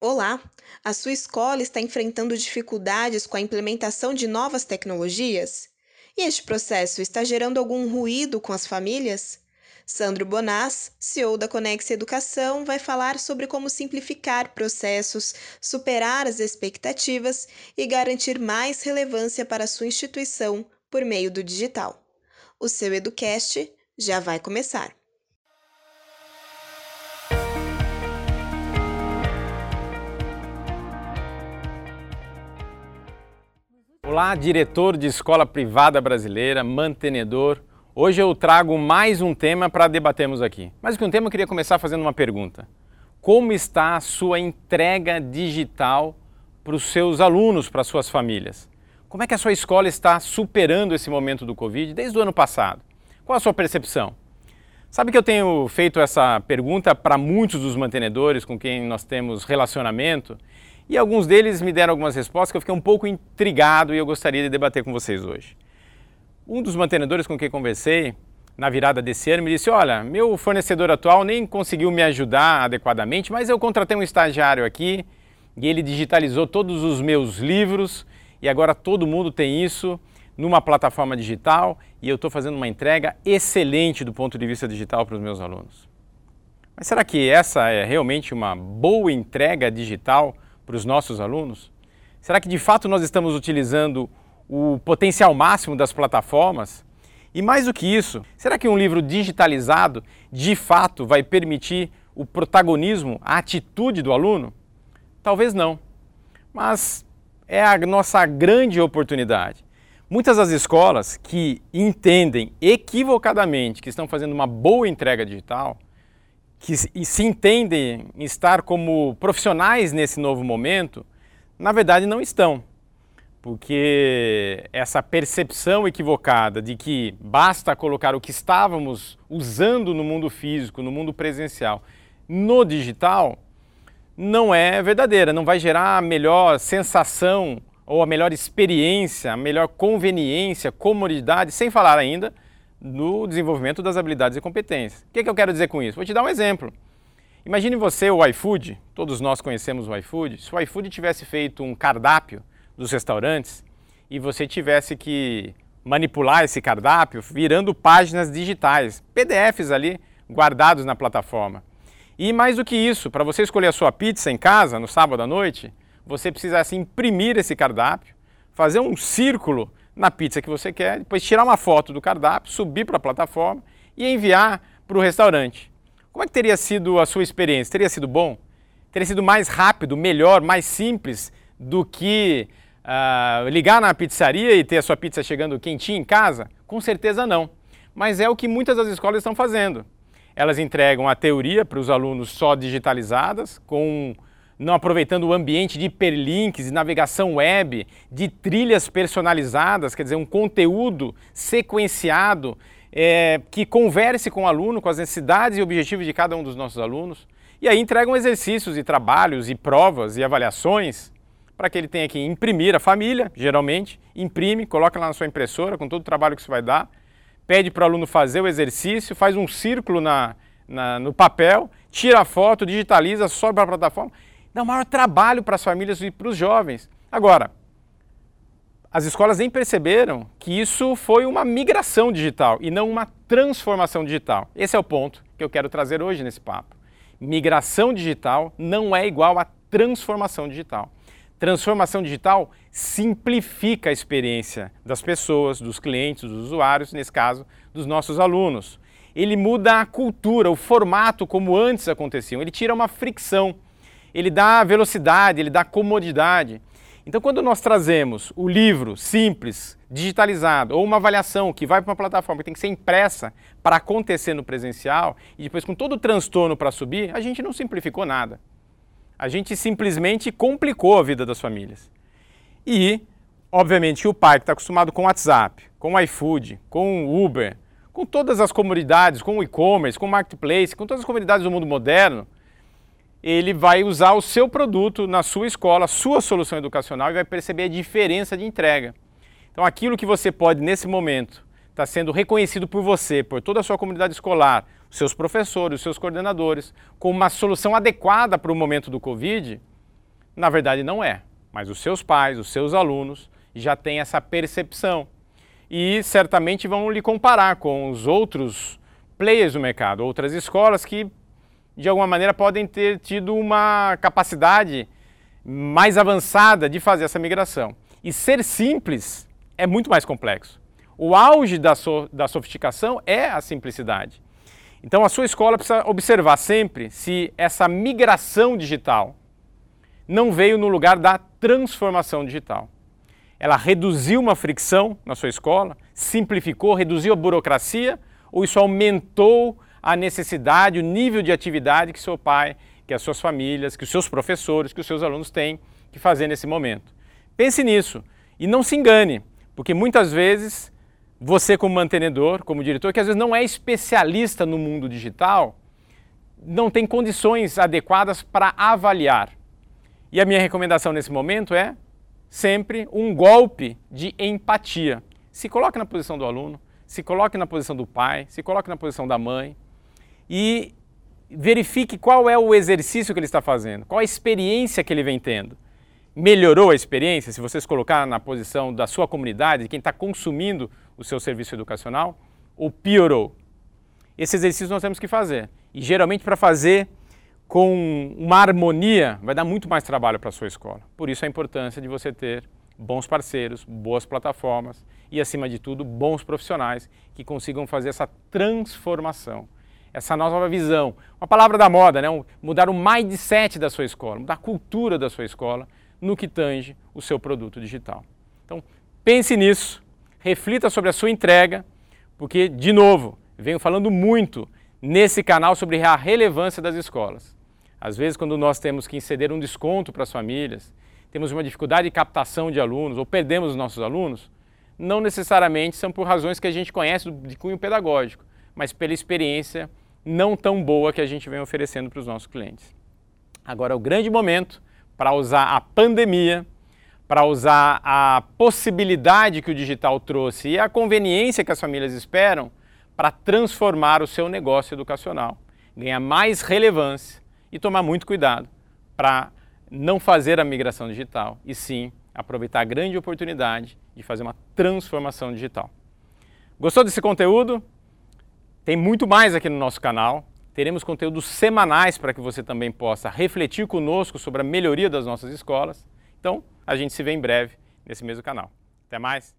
Olá! A sua escola está enfrentando dificuldades com a implementação de novas tecnologias? E este processo está gerando algum ruído com as famílias? Sandro Bonaz, CEO da Conex Educação, vai falar sobre como simplificar processos, superar as expectativas e garantir mais relevância para a sua instituição por meio do digital. O seu Educast já vai começar. Olá, diretor de escola privada brasileira, mantenedor. Hoje eu trago mais um tema para debatermos aqui. Mais do que um tema, eu queria começar fazendo uma pergunta. Como está a sua entrega digital para os seus alunos, para as suas famílias? Como é que a sua escola está superando esse momento do Covid desde o ano passado? Qual a sua percepção? Sabe que eu tenho feito essa pergunta para muitos dos mantenedores com quem nós temos relacionamento e alguns deles me deram algumas respostas que eu fiquei um pouco intrigado e eu gostaria de debater com vocês hoje. Um dos mantenedores com quem conversei na virada desse ano me disse: Olha, meu fornecedor atual nem conseguiu me ajudar adequadamente, mas eu contratei um estagiário aqui e ele digitalizou todos os meus livros e agora todo mundo tem isso numa plataforma digital e eu estou fazendo uma entrega excelente do ponto de vista digital para os meus alunos. Mas será que essa é realmente uma boa entrega digital para os nossos alunos? Será que de fato nós estamos utilizando o potencial máximo das plataformas? E mais do que isso, será que um livro digitalizado de fato vai permitir o protagonismo, a atitude do aluno? Talvez não, mas é a nossa grande oportunidade. Muitas das escolas que entendem equivocadamente que estão fazendo uma boa entrega digital que se entendem estar como profissionais nesse novo momento, na verdade não estão. Porque essa percepção equivocada de que basta colocar o que estávamos usando no mundo físico, no mundo presencial, no digital, não é verdadeira, não vai gerar a melhor sensação ou a melhor experiência, a melhor conveniência, comodidade, sem falar ainda no desenvolvimento das habilidades e competências. O que, é que eu quero dizer com isso? Vou te dar um exemplo. Imagine você o iFood, todos nós conhecemos o iFood, se o iFood tivesse feito um cardápio dos restaurantes e você tivesse que manipular esse cardápio virando páginas digitais, PDFs ali guardados na plataforma. E mais do que isso, para você escolher a sua pizza em casa no sábado à noite, você precisasse imprimir esse cardápio, fazer um círculo na pizza que você quer, depois tirar uma foto do cardápio, subir para a plataforma e enviar para o restaurante. Como é que teria sido a sua experiência? Teria sido bom? Teria sido mais rápido, melhor, mais simples do que uh, ligar na pizzaria e ter a sua pizza chegando quentinha em casa? Com certeza não. Mas é o que muitas das escolas estão fazendo. Elas entregam a teoria para os alunos só digitalizadas, com não aproveitando o ambiente de hiperlinks, de navegação web, de trilhas personalizadas, quer dizer, um conteúdo sequenciado é, que converse com o aluno, com as necessidades e objetivos de cada um dos nossos alunos. E aí entregam exercícios e trabalhos e provas e avaliações para que ele tenha que imprimir a família, geralmente, imprime, coloca lá na sua impressora com todo o trabalho que isso vai dar, pede para o aluno fazer o exercício, faz um círculo na, na, no papel, tira a foto, digitaliza, sobe para a plataforma dá o maior trabalho para as famílias e para os jovens. Agora, as escolas nem perceberam que isso foi uma migração digital e não uma transformação digital. Esse é o ponto que eu quero trazer hoje nesse papo. Migração digital não é igual a transformação digital. Transformação digital simplifica a experiência das pessoas, dos clientes, dos usuários, nesse caso, dos nossos alunos. Ele muda a cultura, o formato como antes aconteciam. Ele tira uma fricção ele dá velocidade, ele dá comodidade. Então, quando nós trazemos o livro simples, digitalizado, ou uma avaliação que vai para uma plataforma que tem que ser impressa para acontecer no presencial, e depois com todo o transtorno para subir, a gente não simplificou nada. A gente simplesmente complicou a vida das famílias. E, obviamente, o pai que está acostumado com o WhatsApp, com o iFood, com o Uber, com todas as comunidades, com o e-commerce, com o marketplace, com todas as comunidades do mundo moderno, ele vai usar o seu produto na sua escola, a sua solução educacional e vai perceber a diferença de entrega. Então, aquilo que você pode, nesse momento, está sendo reconhecido por você, por toda a sua comunidade escolar, seus professores, seus coordenadores, como uma solução adequada para o momento do Covid, Na verdade, não é, mas os seus pais, os seus alunos já têm essa percepção e certamente vão lhe comparar com os outros players do mercado, outras escolas que de alguma maneira podem ter tido uma capacidade mais avançada de fazer essa migração. E ser simples é muito mais complexo. O auge da, so, da sofisticação é a simplicidade. Então a sua escola precisa observar sempre se essa migração digital não veio no lugar da transformação digital. Ela reduziu uma fricção na sua escola, simplificou, reduziu a burocracia, ou isso aumentou a necessidade, o nível de atividade que seu pai, que as suas famílias, que os seus professores, que os seus alunos têm que fazer nesse momento. Pense nisso e não se engane, porque muitas vezes você como mantenedor, como diretor, que às vezes não é especialista no mundo digital, não tem condições adequadas para avaliar. E a minha recomendação nesse momento é sempre um golpe de empatia. Se coloque na posição do aluno, se coloque na posição do pai, se coloque na posição da mãe e verifique qual é o exercício que ele está fazendo, qual a experiência que ele vem tendo. Melhorou a experiência se você se colocar na posição da sua comunidade, de quem está consumindo o seu serviço educacional, ou piorou? Esse exercício nós temos que fazer. E geralmente para fazer com uma harmonia vai dar muito mais trabalho para a sua escola. Por isso a importância de você ter bons parceiros, boas plataformas e, acima de tudo, bons profissionais que consigam fazer essa transformação essa nova visão. Uma palavra da moda, né? mudar o mindset da sua escola, mudar a cultura da sua escola no que tange o seu produto digital. Então, pense nisso, reflita sobre a sua entrega, porque, de novo, venho falando muito nesse canal sobre a relevância das escolas. Às vezes, quando nós temos que inceder um desconto para as famílias, temos uma dificuldade de captação de alunos ou perdemos os nossos alunos, não necessariamente são por razões que a gente conhece de cunho pedagógico, mas pela experiência não tão boa que a gente vem oferecendo para os nossos clientes. Agora é o grande momento para usar a pandemia, para usar a possibilidade que o digital trouxe e a conveniência que as famílias esperam para transformar o seu negócio educacional, ganhar mais relevância e tomar muito cuidado para não fazer a migração digital e sim aproveitar a grande oportunidade de fazer uma transformação digital. Gostou desse conteúdo? Tem muito mais aqui no nosso canal. Teremos conteúdos semanais para que você também possa refletir conosco sobre a melhoria das nossas escolas. Então, a gente se vê em breve nesse mesmo canal. Até mais!